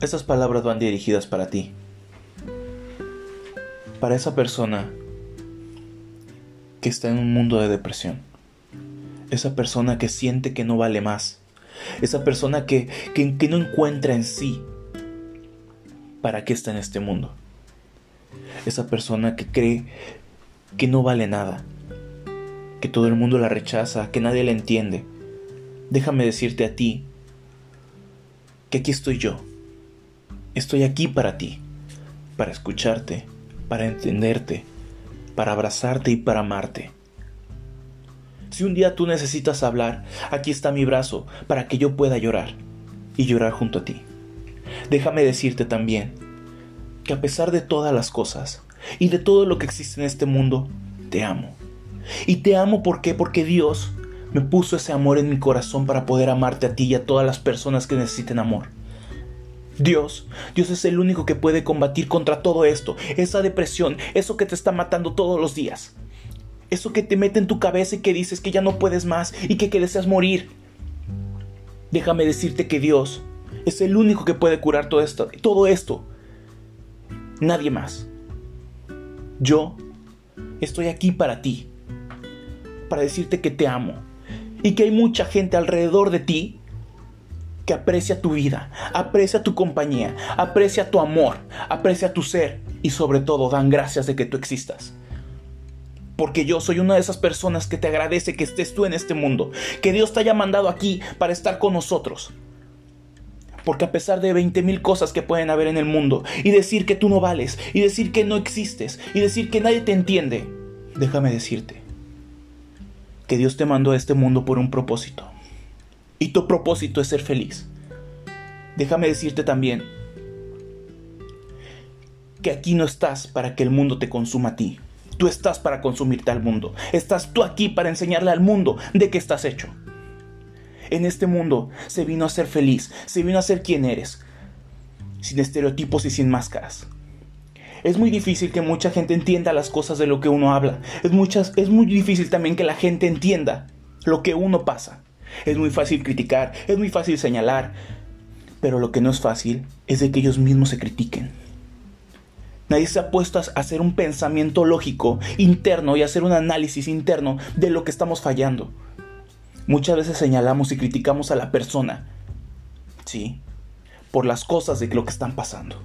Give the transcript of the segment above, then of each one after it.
Estas palabras van dirigidas para ti. Para esa persona que está en un mundo de depresión. Esa persona que siente que no vale más. Esa persona que, que, no encuentra en sí para qué está en este mundo. Esa persona que cree que no vale nada. Que todo el mundo la rechaza, que nadie la entiende. Déjame decirte a ti que aquí estoy yo. Estoy aquí para ti, para escucharte, para entenderte, para abrazarte y para amarte. Si un día tú necesitas hablar, aquí está mi brazo para que yo pueda llorar y llorar junto a ti. Déjame decirte también que a pesar de todas las cosas y de todo lo que existe en este mundo, te amo. Y te amo ¿por qué? Porque Dios me puso ese amor en mi corazón para poder amarte a ti y a todas las personas que necesiten amor. Dios, Dios es el único que puede combatir contra todo esto, esa depresión, eso que te está matando todos los días. Eso que te mete en tu cabeza y que dices que ya no puedes más y que, deseas morir. Déjame decirte que Dios es el único que puede curar todo esto, todo esto. Nadie más. Yo estoy aquí para ti, para decirte que te amo y que hay mucha gente alrededor de ti que aprecia tu vida, aprecia tu compañía, aprecia tu amor, aprecia tu ser y sobre todo dan gracias de que tú existas. Porque yo soy una de esas personas que te agradece que estés tú en este mundo, que Dios te haya mandado aquí para estar con nosotros. Porque a pesar de 20 mil cosas que pueden haber en el mundo, y decir que tú no vales, y decir que no existes, y decir que nadie te entiende, déjame decirte que Dios te mandó a este mundo por un propósito y tu propósito es ser feliz. Déjame decirte también que aquí no estás para que el mundo te consuma a ti. Tú estás para consumirte al mundo. Estás tú aquí para enseñarle al mundo de qué estás hecho. En este mundo se vino a ser feliz, se vino a ser quien eres, sin estereotipos y sin máscaras. Es muy difícil que mucha gente entienda las cosas de lo que uno habla. Es, muchas, es muy difícil también que la gente entienda lo que uno pasa. Es muy fácil criticar, es muy fácil señalar, pero lo que no es fácil es de que ellos mismos se critiquen. Nadie se ha puesto a hacer un pensamiento lógico interno y hacer un análisis interno de lo que estamos fallando. Muchas veces señalamos y criticamos a la persona, sí, por las cosas de lo que están pasando.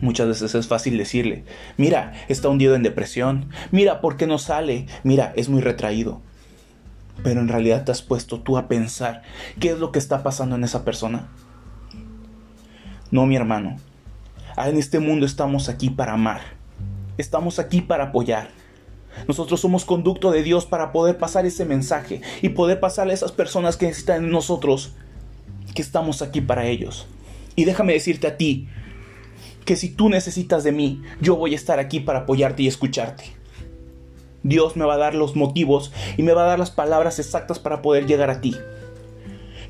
Muchas veces es fácil decirle, mira, está hundido en depresión, mira, ¿por qué no sale? Mira, es muy retraído pero en realidad te has puesto tú a pensar qué es lo que está pasando en esa persona. No, mi hermano. Ah, en este mundo estamos aquí para amar. Estamos aquí para apoyar. Nosotros somos conducto de Dios para poder pasar ese mensaje y poder pasarle a esas personas que necesitan en nosotros que estamos aquí para ellos. Y déjame decirte a ti que si tú necesitas de mí, yo voy a estar aquí para apoyarte y escucharte. Dios me va a dar los motivos y me va a dar las palabras exactas para poder llegar a ti.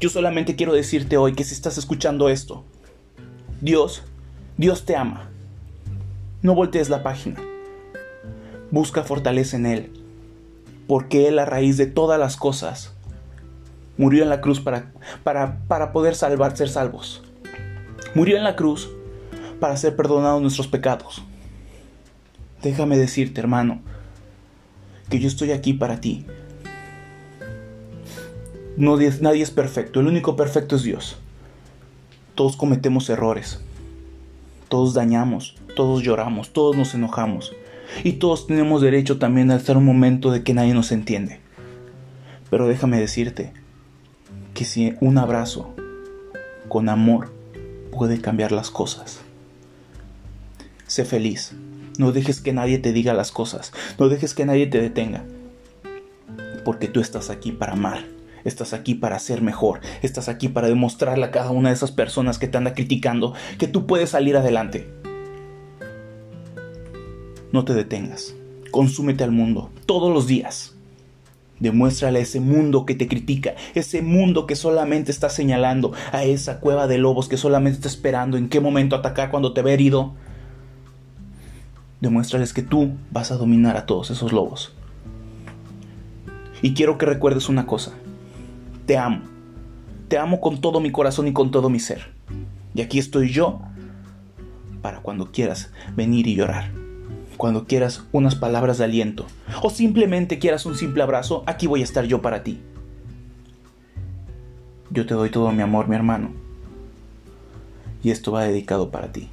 Yo solamente quiero decirte hoy que si estás escuchando esto, Dios, Dios te ama. No voltees la página. Busca fortaleza en Él, porque Él a raíz de todas las cosas murió en la cruz para, para, para poder salvar, ser salvos. Murió en la cruz para ser perdonados nuestros pecados. Déjame decirte, hermano, que yo estoy aquí para ti. No, nadie es perfecto, el único perfecto es Dios. Todos cometemos errores, todos dañamos, todos lloramos, todos nos enojamos y todos tenemos derecho también a estar un momento de que nadie nos entiende. Pero déjame decirte que si un abrazo con amor puede cambiar las cosas. Sé feliz. No dejes que nadie te diga las cosas. No dejes que nadie te detenga. Porque tú estás aquí para amar. Estás aquí para ser mejor. Estás aquí para demostrarle a cada una de esas personas que te anda criticando que tú puedes salir adelante. No te detengas. Consúmete al mundo todos los días. Demuéstrale a ese mundo que te critica, ese mundo que solamente está señalando, a esa cueva de lobos que solamente está esperando en qué momento atacar cuando te ve herido demuéstrales que tú vas a dominar a todos esos lobos. Y quiero que recuerdes una cosa. Te amo. Te amo con todo mi corazón y con todo mi ser. Y aquí estoy yo para cuando quieras venir y llorar. Cuando quieras unas palabras de aliento. O simplemente quieras un simple abrazo, aquí voy a estar yo para ti. Yo te doy todo mi amor, mi hermano. Y esto va dedicado para ti.